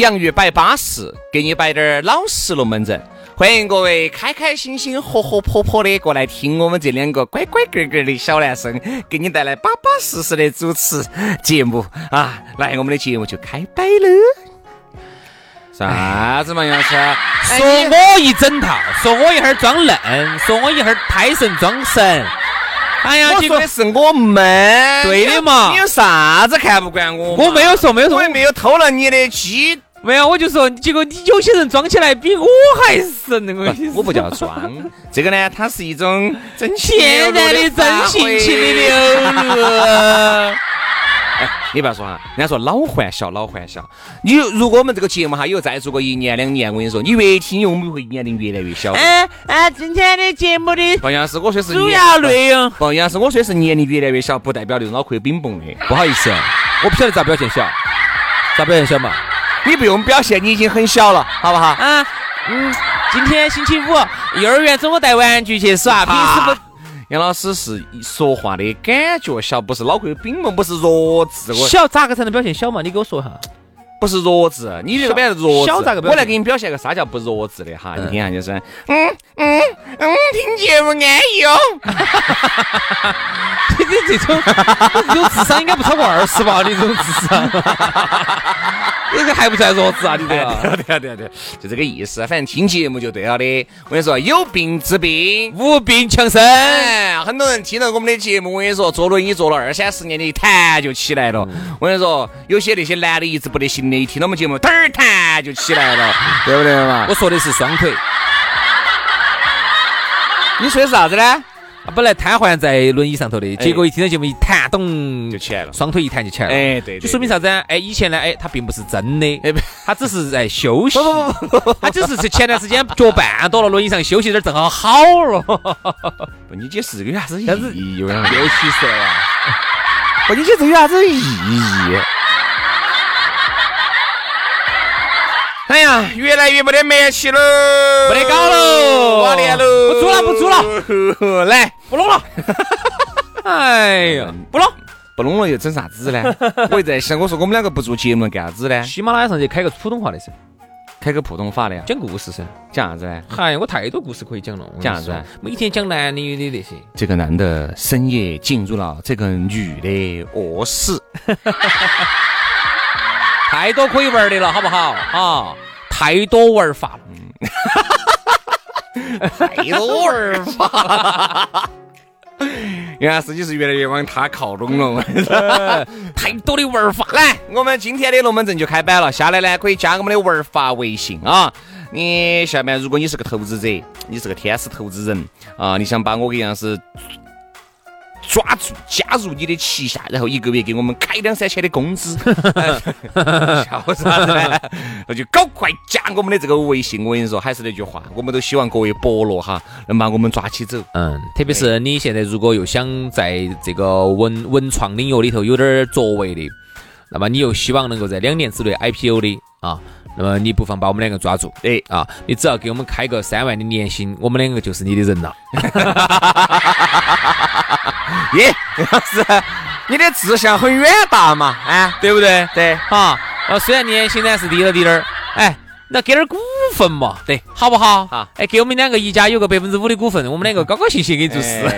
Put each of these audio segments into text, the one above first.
洋芋摆巴适，给你摆点儿老实龙门阵。欢迎各位开开心心、活活泼泼的过来听我们这两个乖乖个个的小男生给你带来巴巴适适的主持节目啊！来，我们的节目就开摆了。啥子嘛，杨老师？说我一整套，说我一会儿装嫩，说我一会儿胎神装神。哎呀，我说的是我们。对的嘛。你有啥子看不惯我？我没有说，没有说，我也没有偷了你的鸡。没有，我就说，结果你有些人装起来比我还神，那个我不叫装，这个呢，它是一种真天然的真性情的流露。你不要说哈，人家说老还小，老还小。你如果我们这个节目哈，以后再做个一年两年，我跟你说，你越听我们会年龄越来越小。哎哎，今天的节目的不像是我说是主要内容，不像是我说是年龄越来越小，不代表那种脑壳冰崩的。不好意思，我不晓得咋表现小，咋表现小嘛？你不用表现，你已经很小了，好不好？啊，嗯，今天星期五，幼儿园中午带玩具去耍，平时不。杨老师是说话的感觉小，不是脑壳有冰崩，不是弱智。我小咋个才能表现小嘛？你给我说一下。不是弱智，你这个表现弱智。小咋个表现？我来给你表现个啥叫不弱智的哈？你听下就是，嗯嗯嗯，听节目安逸哦。你这种这种智商应该不超过二十吧？你这种智商。这个还不算弱智啊！你这个，对啊对啊对，就这个意思。反正听节目就对了的。我跟你说，有病治病，无病强身。很多人听了我们的节目，我跟你说，坐轮椅坐了二三十年的，一弹就起来了。我跟你说，有些那些男的一直不得行的，一听到我们节目，噔儿弹就起来了，对不对嘛？我说的是双腿。你说的是啥子呢？他本来瘫痪在轮椅上头的，结果一听到节目一弹，咚就起来了，双腿一弹就起来了。哎，对，就说明啥子？哎，以前呢，哎，他并不是真的，哎，他 只是在休息。不不不不，他只是前段时间脚绊到了轮椅上休息点，正好好了。不，你解释这个有 啥子意义？又气死了呀！不，你解释这个有啥子意义？哎呀，越来越没得默契喽，没得搞喽，挂脸喽，不租了，不租了，来，不弄了。哎呀，不弄，不弄了又整啥子呢？我在想，我说我们两个不做节目干啥子呢？喜马拉雅上去开个普通话的噻，开个普通话的呀，讲故事噻，讲啥子呢？嗨，我太多故事可以讲了，讲啥子？每天讲男的女的那些。这个男的深夜进入了这个女的卧室。太多可以玩的了，好不好？啊，太多玩法了，太多玩法了。原来司机是越来越往他靠拢了，太多 的玩法。来，我们今天的龙门阵就开摆了。下来呢，可以加我们的玩法微信啊。你下面如果你是个投资者，你是个天使投资人啊，你想把我给样是。抓住加入你的旗下，然后一个月给我们开两三千的工资，笑啥子呢？那就搞快加我们的这个微信。我跟你说，还是那句话，我们都希望各位伯乐哈能把我们抓起走。嗯，特别是你现在如果又想在这个文文创领域里头有点作为的，那么你又希望能够在两年之内 IPO 的啊，那么你不妨把我们两个抓住。哎啊，你只要给我们开个三万的年薪，我们两个就是你的人了。耶，老师，你的志向很远大嘛，啊，对不对？对，哈，呃，虽然年薪呢是低了滴点儿，哎，那给点股份嘛，对，好不好？啊，哎，给我们两个一家有个百分之五的股份，我们两个高高兴兴给你做事。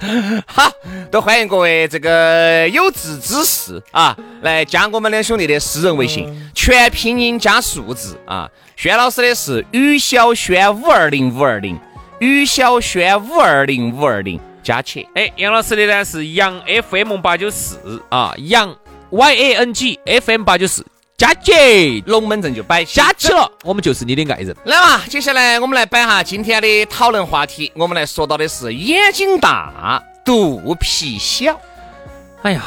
好，都欢迎各位这个有志之士啊，来加我们两兄弟的私人微信，全拼音加数字啊。轩老师的是于小轩五二零五二零，于小轩五二零五二零，加起。哎，杨老师的呢是杨 FM 八九四啊，杨 Y A N G F M 八九四。加起，龙门阵就摆下起了，我们就是你的爱人。来嘛，接下来我们来摆哈今天的讨论话题，我们来说到的是眼睛大，肚皮小。哎呀。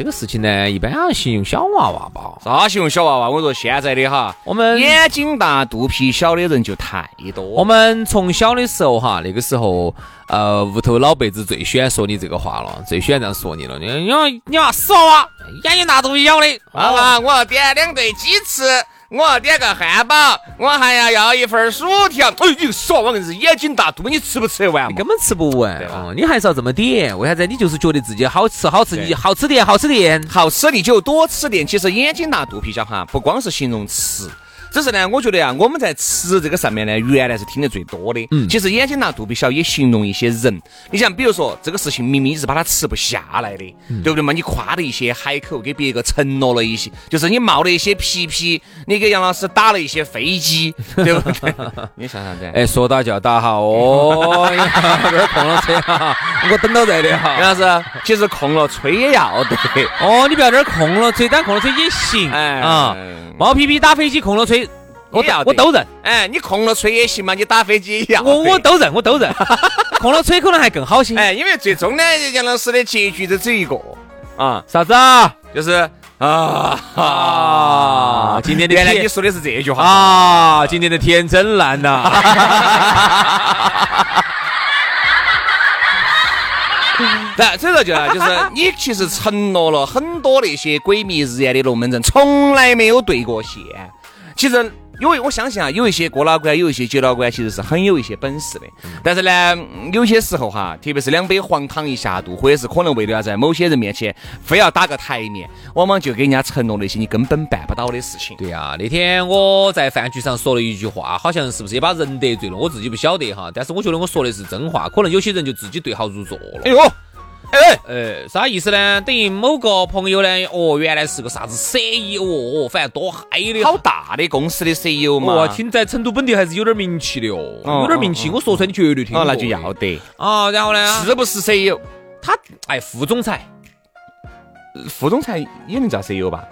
这个事情呢，一般要形容小娃娃吧？啥形容小娃娃？我说现在的哈，我们眼睛大、肚皮小的人就太多。我们从小的时候哈，那个时候，呃，屋头老辈子最喜欢说你这个话了，最喜欢这样说你了。你你你娃死娃娃，眼睛大肚皮小的，娃娃，我要点两对鸡翅。我要点个汉堡，我还要要一份薯条。哎，你说我硬是眼睛大肚，你吃不吃得完？你根本吃不完，哦，你还是要这么点。为啥子？你就是觉得自己好吃，好吃，你好吃点，好吃点，好吃你就多吃点。其实眼睛大肚皮小哈，不光是形容吃。只是呢，我觉得啊，我们在吃这个上面呢，原来是听得最多的。嗯，其实眼睛大肚皮小也形容一些人。你像，比如说这个事情明明你是把它吃不下来的，对不对嘛？你夸了一些海口，给别个承诺了一些，就是你冒了一些皮皮，你给杨老师打了一些飞机，对不对？你想啥子？哎，说打就要打哈哦，这儿空了吹哈，我等到这里哈。杨老师，其实空了吹也要得。哦，你不要这儿空了吹，但空了吹也行。哎啊，冒皮皮打飞机，空了吹。我要，我都认。哎，你空了吹也行嘛，你打飞机也要。我我都认，我都认。空了吹可能还更好些。哎，因为最终呢，杨老师的结局就只有一个啊，啥子啊？就是啊啊！今天的原来你说的是这句话啊！今天的天真烂呐。那，所以说就就是你其实承诺了很多那些鬼迷日眼的龙门阵，从来没有兑过现。其实，因为我相信啊，有一些哥老倌，有一些姐老倌，其实是很有一些本事的。但是呢，有些时候哈，特别是两杯黄汤一下肚，或者是可能为了要在某些人面前非要打个台面，往往就给人家承诺那些你根本办不到的事情。对呀，那天我在饭局上说了一句话，好像是不是也把人得罪了？我自己不晓得哈，但是我觉得我说的是真话，可能有些人就自己对号入座了。哎呦！哎，呃，啥意思呢？等于某个朋友呢，哦，原来是个啥子 CEO，哦，反正多嗨的，好大的公司的 CEO 嘛。哦，听在成都本地还是有点名气的哦，有点名气。我说出来你绝对听。哦，那就要得。啊，然后呢？是不是 CEO？他哎，副总裁，副总裁也能叫 CEO 吧？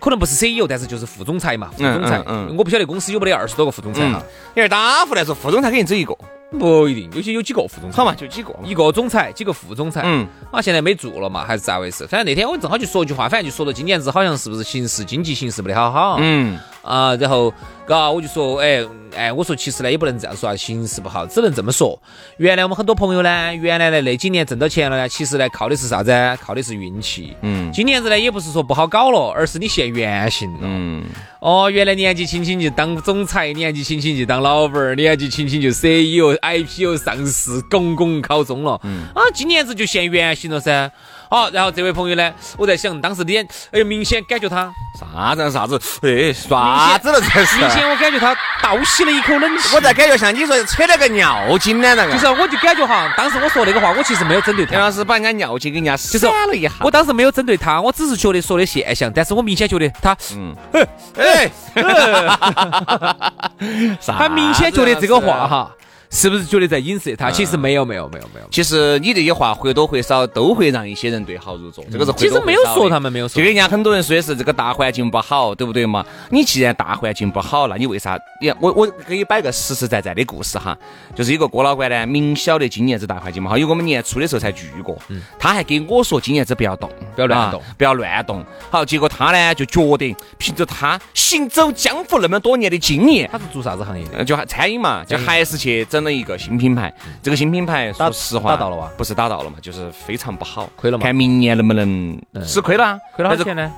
可能不是 CEO，但是就是副总裁嘛，副总裁。嗯。我不晓得公司有没得二十多个副总裁哈。因为打副来说，副总裁肯定只有一个。不一定，有些有几个副总裁好嘛，就几个，一个总裁，几个副总裁。嗯，啊，现在没做了嘛，还是咋回事？反正那天我正好就说一句话，反正就说到今年子好像是不是形势经济形势不得好好。嗯，啊，然后，嘎，我就说，哎。哎，我说其实呢也不能这样说啊，形势不好，只能这么说。原来我们很多朋友呢，原来呢那几年挣到钱了呢，其实呢靠的是啥子？靠的是运气。嗯。今年子呢也不是说不好搞了，而是你现原形了。嗯。哦，原来年纪轻轻就当总裁，年纪轻轻就当老板儿，年纪轻轻就 CEO、IPO 上市，拱拱考中了。嗯。啊，今年子就现原形了噻。好，然后这位朋友呢，我在想当时脸，哎，明显感觉他啥子啥子，哎，啥子了这是？明显我感觉他倒吸了一口冷气。我在感觉像你说扯了个尿精呢那个。就是，我就感觉哈，当时我说那个话，我其实没有针对他。杨老师把人家尿精给人家闪了一下。我当时没有针对他，我只是觉得说的现象，但是我明显觉得他，嗯，哎，他明显觉得这个话哈。是不是觉得在影射他？其实没有，没有，没有，没有。其实你这些话或多或少都会让一些人对号入座。这个是其实没有说他们没有说。就跟人家很多人说的是这个大环境不好，对不对嘛？你既然大环境不好，那你为啥？你我我给你摆个实实在在的故事哈，就是一个郭老倌呢，明晓得今年子大环境不好，因为我们年初的时候才聚过，他还给我说今年子不要动，不要乱动，不要乱动。好，结果他呢就觉得凭着他行走江湖那么多年的经验，他是做啥子行业的？就餐饮嘛，就还是去整了一个新品牌。这个新品牌，说实话，打到了吧？不是打到了嘛，就是非常不好，亏了嘛。看明年能不能吃亏了？亏了多少钱呢？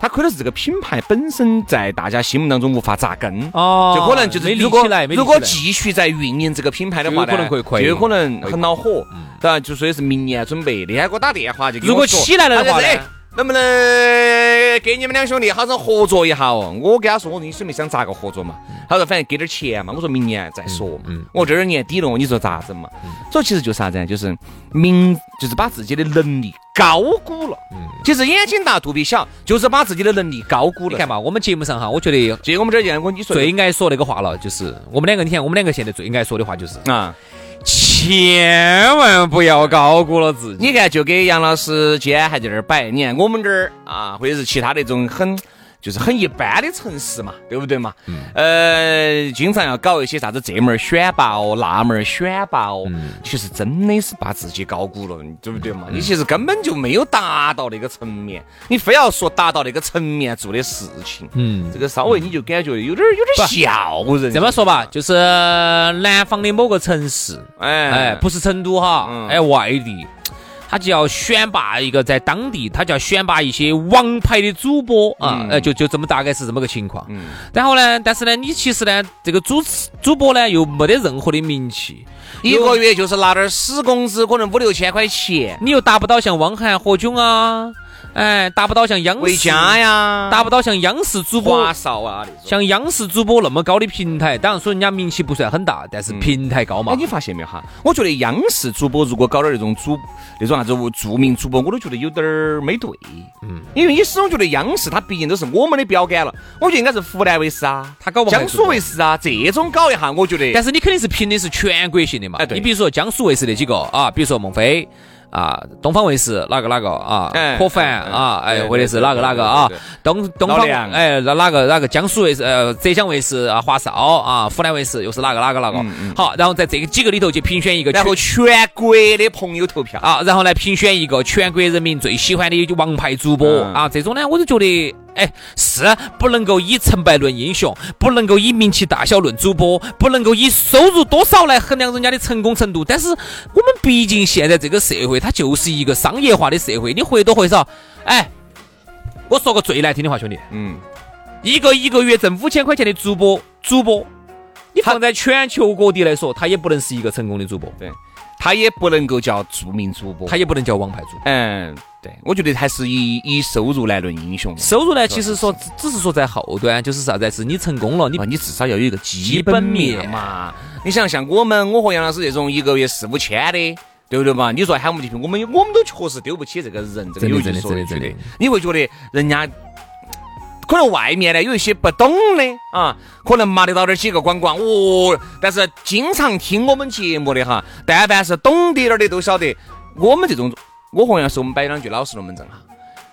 他亏的是这个品牌本身在大家心目当中无法扎根哦，就可能就是如果如果继续在运营这个品牌的话呢，可能会亏，就有可能很恼火，对吧？就说的是明年准备，那天给我打电话就如果起来了的话呢？能不能跟你们两兄弟好生合作一下哦。我跟他说，我说你准备想咋个合作嘛？他说反正给点钱嘛。我说明年再说。嗯，我这儿年底了，你说咋整嘛？所以其实就是啥子呢？就是明，就是把自己的能力高估了。嗯，其实眼睛大肚皮小，就是把自己的能力高估了。你看嘛，我们节目上哈，我觉得就我们这儿见我你说最爱说那个话了，就是我们两个，你看我们两个现在最爱说的话就是啊。千万不要高估了自己。你看，就给杨老师今天还在这儿摆，你看我们这儿啊，或者是其他那种很。就是很一般的城市嘛，对不对嘛？呃，经常要搞一些啥子这门选拔哦，那门选拔哦，其实真的是把自己高估了，对不对嘛？你其实根本就没有达到那个层面，你非要说达到那个层面做的事情，嗯，这个稍微你就感觉有点有点笑人。这么说吧，就是南方的某个城市，哎哎，不是成都哈，哎外地。他就要选拔一个在当地，他就要选拔一些王牌的主播啊，呃，就就这么大概是这么个情况。嗯。然后呢，但是呢，你其实呢，这个主持主播呢又没得任何的名气，一个月就是拿点死工资，可能五六千块钱，你又达不到像汪涵、何炅啊。哎，达不到像央视呀，达不到像央视主播华少啊，像央视主播那么高的平台。当然说人家名气不算很大，但是平台高嘛。哎，你发现没有哈？我觉得央视主播如果搞点那种主那种啥子著名主播，我都觉得有点儿没对。嗯，因为你始终觉得央视它毕竟都是我们的标杆了，我觉得应该是湖南卫视啊，他搞江苏卫视啊这种搞一下，我觉得。但是你肯定是评的是全国性的嘛。哎，对。你比如说江苏卫视那几个啊，比如说孟非。啊，东方卫视哪个哪个啊？可凡啊，哎，或者是哪个哪个啊？东东方哎，那哪个哪个江苏卫视呃，浙江卫视啊，华少啊，湖南卫视又是哪个哪个哪个？好，然后在这个几个里头去评选一个，然后全国的朋友投票啊，然后来评选一个全国人民最喜欢的王牌主播啊，这种呢，我就觉得。哎，是不能够以成败论英雄，不能够以名气大小论主播，不能够以收入多少来衡量人家的成功程度。但是我们毕竟现在这个社会，它就是一个商业化的社会，你或多或少，哎，我说个最难听的话，兄弟，嗯，一个一个月挣五千块钱的主播，主播，你放在全球各地来说，他也不能是一个成功的主播，对，他也不能够叫著名主播，他也不能叫王牌主播，嗯。对，我觉得还是以以收入来论英雄。收入呢，其实说只是说在后端，就是啥子？是你成功了，你你至少要有一个基本面嘛。你想像我们，我和杨老师这种一个月四五千的，对不对嘛？你说喊我们去，我们我们都确实丢不起这个人，这个有句说的，真的。你会觉得人家可能外面呢有一些不懂的啊，可能骂得到点几个管管哦。但是经常听我们节目的哈，但凡是懂点儿的都晓得，我们这种。我和杨是我们摆两句老实龙门阵哈，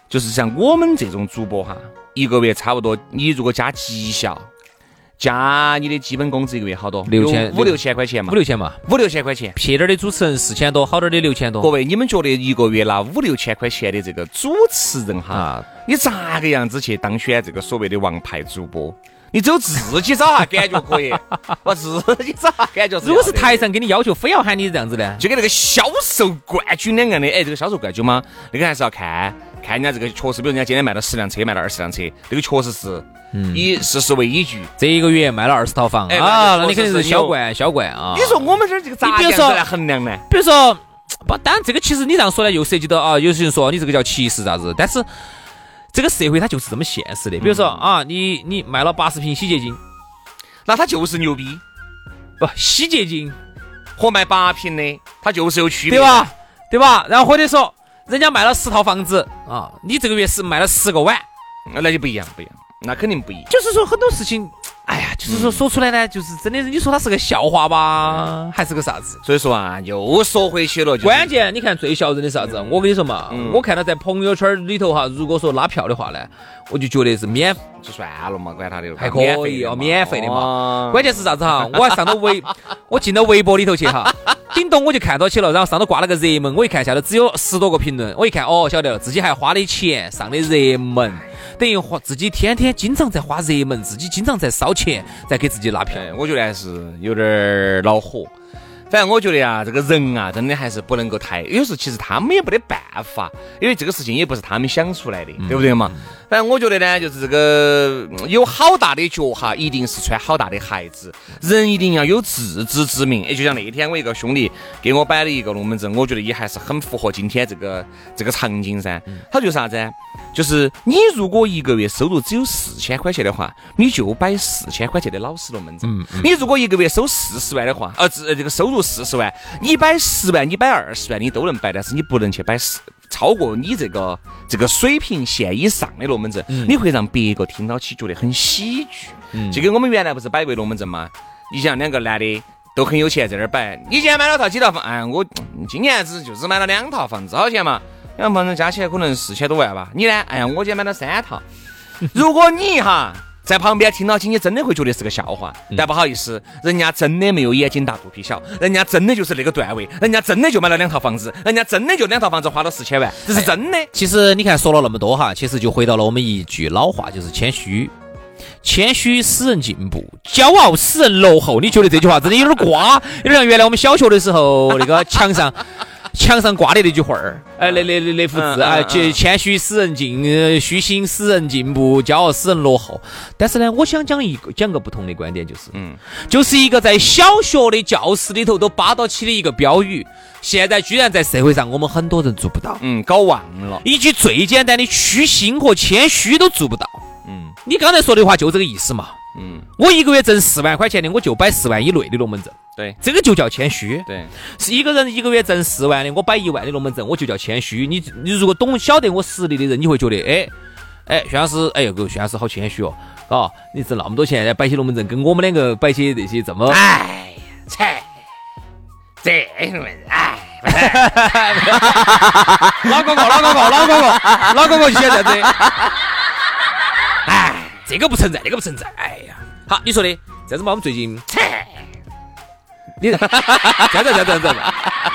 就是像我们这种主播哈，一个月差不多，你如果加绩效，加你的基本工资，一个月好多？六千五六千块钱嘛？五六千嘛？五六千块钱。撇点的主持人四千多，好点的六千多。各位，你们觉得一个月拿五六千块钱的这个主持人哈，你咋个样子去当选这个所谓的王牌主播？你只有自己找下感觉可以，我自己找下感觉。如果是台上给你要求，非要喊你这样子呢，就跟那个销售冠军两样的。哎，这个销售冠军吗？那个还是要看看人家这个确实，比如人家今天卖了十辆车，卖了二十辆车，这个确实是以事实为依据。这一个月卖了二十套房啊，那你肯定是销冠，销冠啊。你说我们这儿这个咋样子来衡量呢？比如说，不，当然这个其实你这样说呢，又涉及到啊，有些人说你这个叫歧视啥子，但是这个社会它就是这么现实的。比如说啊，你你卖了八十瓶洗洁精。那他就是牛逼，不洗洁精和卖八瓶的，它就是有区别，对吧？对吧？然后或者说，人家卖了十套房子啊，你这个月是卖了十个碗，那就不一样，不一样，那肯定不一样。就是说很多事情。哎呀，就是说说出来呢，就是真的，你说他是个笑话吧，还是个啥子？所以说啊，又说回去了。关键你看最笑人的啥子？我跟你说嘛，我看到在朋友圈里头哈，如果说拉票的话呢，我就觉得是免，就算了嘛，管他的，还可以哦，免费的嘛。关键是啥子哈？我还上到微，我进到微博里头去哈，顶多我就看到起了，然后上头挂了个热门，我一看下头只有十多个评论，我一看哦，晓得了，自己还花的钱上的热门。等于花自己天天经常在花热门，自己经常在烧钱，在给自己拉票。我觉得还是有点恼火。反正我觉得啊，这个人啊，真的还是不能够太。有时候其实他们也没得办法，因为这个事情也不是他们想出来的，对不对嘛？反正我觉得呢，就是这个有好大的脚哈，一定是穿好大的鞋子。人一定要有自知之明。哎，就像那天我一个兄弟给我摆了一个龙门阵，我觉得也还是很符合今天这个这个场景噻。他就啥子？就是你如果一个月收入只有四千块钱的话，你就摆四千块钱的老式龙门阵。你如果一个月收四十万的话，呃，这这个收入四十万，你摆十万，你摆二十万，你都能摆，但是你不能去摆十。超过你这个这个水平线以上的龙门阵，你会让别个听到起觉得很喜剧。就跟我们原来不是摆过龙门阵吗？你想两个男的都很有钱，在那儿摆。你今年买了套几套房？哎，我今年子就只买了两套房子，多钱嘛？两套房子加起来可能四千多万吧。你呢？哎呀，我今年买了三套。如果你哈。在旁边听到起，你真的会觉得是个笑话。但不好意思，人家真的没有眼睛大肚皮小，人家真的就是那个段位，人家真的就买了两套房子，人家真的就两套房子花了四千万，这是真的。其实你看说了那么多哈，其实就回到了我们一句老话，就是谦虚。谦虚使人进步，骄傲使人落后。你觉得这句话真的有点瓜？有点像原来我们小学的时候那个墙上。墙上挂的那句话儿，哎，那那那那幅字啊，谦谦虚使人进，虚心使人进步，骄傲使人落后。但是呢，我想讲一个讲个不同的观点，就是，嗯，就是一个在小学的教室里头都扒到起的一个标语，现在居然在社会上我们很多人做不到，嗯，搞忘了，一句最简单的虚心和谦虚都做不到，嗯，你刚才说的话就这个意思嘛。嗯，我一个月挣四万块钱的，我就摆四万以内的龙门阵。对，这个就叫谦虚。对，是一个人一个月挣四万的，我摆一万的龙门阵，我就叫谦虚。你你如果懂晓得我实力的人，你会觉得，哎哎，薛老师，哎呦，个薛老师好谦虚哦，啊，你挣那么多钱，摆些龙门阵，跟我们两个摆些那些这么，哎，切，这龙门阵，哎，老哥哥，老哥哥，老哥哥，老哥哥就喜欢这。这个不存在，那个不存在。哎呀，好，你说的，这样子嘛，我们最近，你 这样子，这样子，这样子，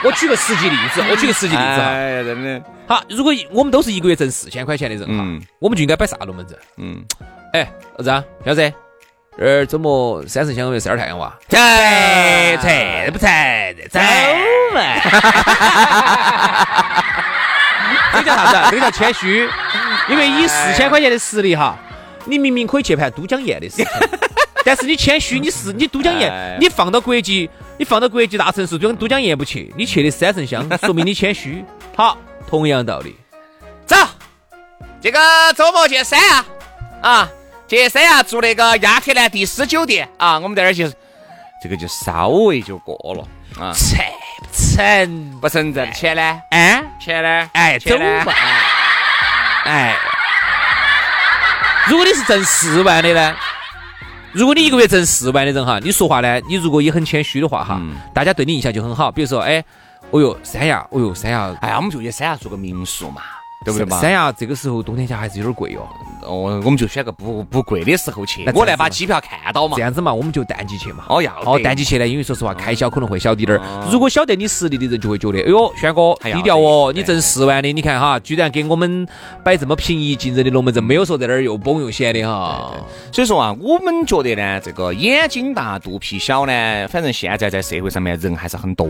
我举个实际例子，我举个实际例子哈。哎呀，真的。好，如果我们都是一个月挣四千块钱的人哈，我们就应该摆啥龙门阵？嗯。哎，儿子，小子，这儿周末三圣乡有晒点太阳哇？这这不成，走嘛。这叫啥子？这叫谦虚，因为以四千块钱的实力哈。你明明可以去盘都江堰的事情，但是你谦虚，你是你都江堰，你放到国际，你放到国际大城市，都都江堰不去，你去的三圣乡，说明你谦虚。好，同样道理，走，这个周末去三亚啊，去三亚住那个亚特兰蒂斯酒店啊，我们在那儿去，这个就稍微就过了啊，成不成？不成挣钱呢？哎，钱呢？哎，走吧，哎。如果你是挣四万的呢？如果你一个月挣四万的人哈，你说话呢，你如果也很谦虚的话哈，大家对你印象就很好。比如说，哎，哦哟，三亚，哦哟，三亚，哎呀，我们就去三亚做个民宿嘛。对不对嘛？三亚这个时候冬天家还是有点贵哦。哦，我们就选个不不贵的时候去。我来把机票看到嘛。这样子嘛，我们就淡季去嘛。哦要。哦，淡季去呢，因为说实话，开销可能会小滴点儿。如果晓得你实力的人，就会觉得，哎呦，轩哥低调哦，你挣四万的，你看哈，居然给我们摆这么平易近人的龙门阵，没有说在那儿又崩又显的哈。所以说啊，我们觉得呢，这个眼睛大肚皮小呢，反正现在在社会上面人还是很多，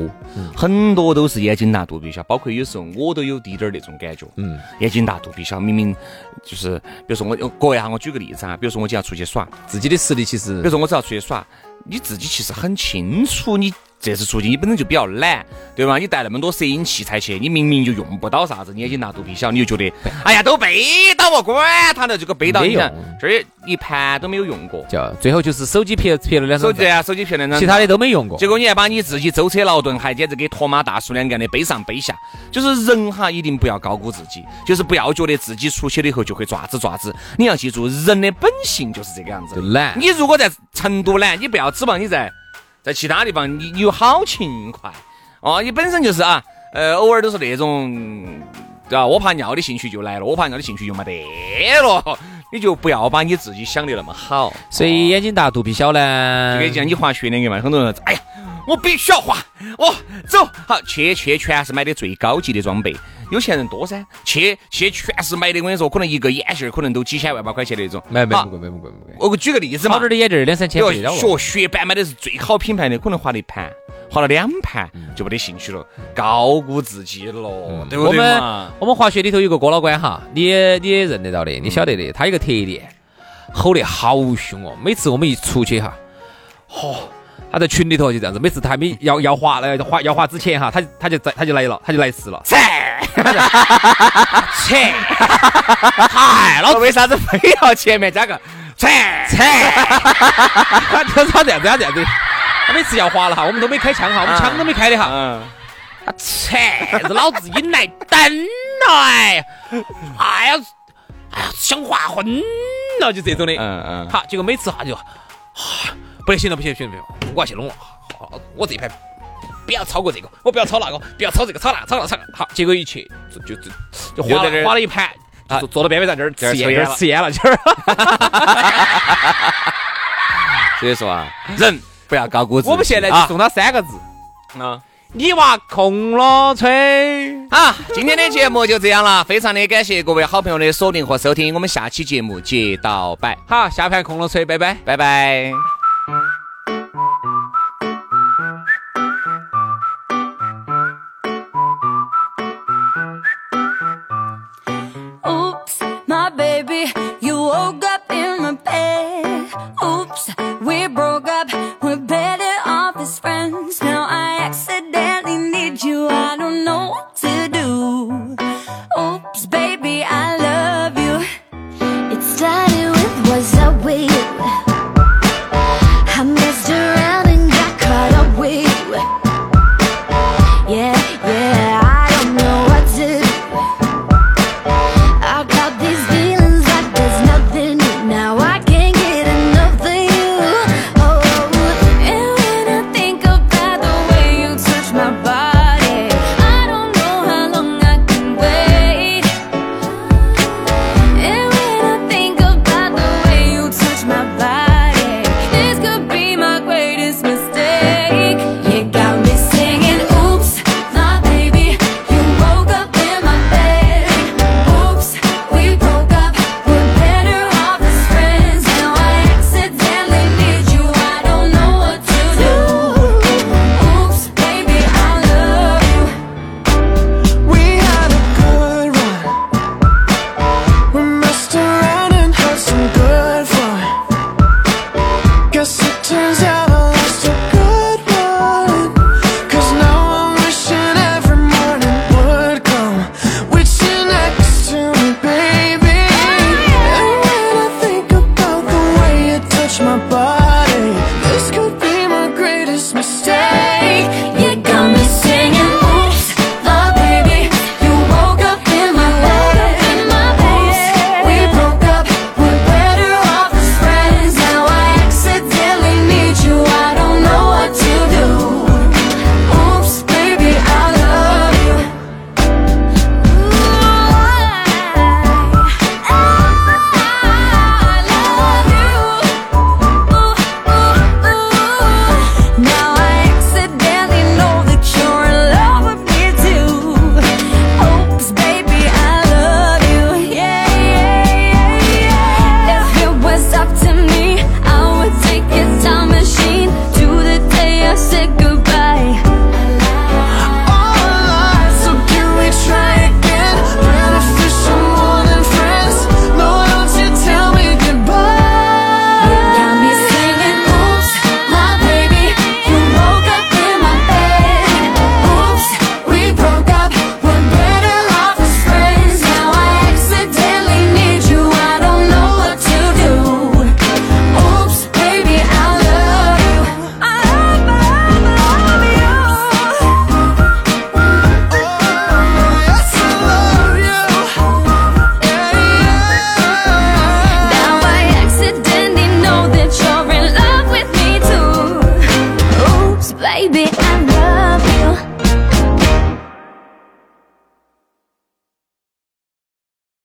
很多都是眼睛大肚皮小，包括有时候我都有滴点儿那种感觉，嗯，眼睛大肚皮。小明明就是，比如说我各位哈，我举个例子啊，比如说我今天要出去耍，自己的实力其实，比如说我只要出去耍，你自己其实很清楚你。这次出去你本身就比较懒，对吧？你带那么多摄影器材去，你明明就用不到啥子，你眼睛大肚皮小，你就觉得，哎呀，都背到我，管他的，这个背到你看，这儿一盘都没有用过，就最后就是手机拍拍了两张，手机啊，手机拍了两张，其他的都没用过。结果你还把你自己舟车劳顿，还简直给托马大叔两个的背上背下。就是人哈，一定不要高估自己，就是不要觉得自己出去了以后就会爪子爪子。你要记住，人的本性就是这个样子，就懒。你如果在成都懒，你不要指望你在。在其他地方，你你有好勤快哦，你本身就是啊，呃，偶尔都是那种，对吧？我怕尿的兴趣就来了，我怕尿的兴趣就没得了，你就不要把你自己想的那么好。所以眼睛大肚皮小呢，就跟讲你滑雪那个嘛，很多人说，哎呀。我必须要花，我走好去去，全是买的最高级的装备。有钱人多噻，去去全是买的。我跟你说，可能一个眼镜可能都几千万把块钱那种。没没不贵，没不贵，不贵。我举个例子嘛，好点的眼镜两三千块。学学板买的是最好品牌的，可能花了一盘，花了两盘就没得兴趣了，高估自己了，对不对我们我们滑雪里头有个郭老倌哈，你你也认得到的，你晓得的，他有个特点，吼得好凶哦。每次我们一出去哈，嚯。他在群里头就这样子，每次他还没要要滑来滑要滑之前哈，他他就在他就来了，他就来事了。切，切，嗨，老子为啥子非要前面加个切切？他他他这样子，他这样子，他每次要滑了哈，我们都没开枪哈，我们枪都没开的哈。嗯。切，这老子引来等来，哎呀，哎呀，想划昏了，就这种的。嗯嗯。好，结果每次哈就，不行了，不行不行不行。我要去弄了，好，我这一盘不要超过这个，我不要超那个，不要超这个，超那，超那，超那。好，结果一去就就就花了花了一盘，就坐到边边上这儿吃烟，吃烟了，今儿。所以说啊，人不要高估自己。我们现在就送他三个字啊，你娃空了吹。好，今天的节目就这样了，非常的感谢各位好朋友的锁定和收听，我们下期节目接到摆。好，下盘空了吹，拜拜，拜拜。Bye.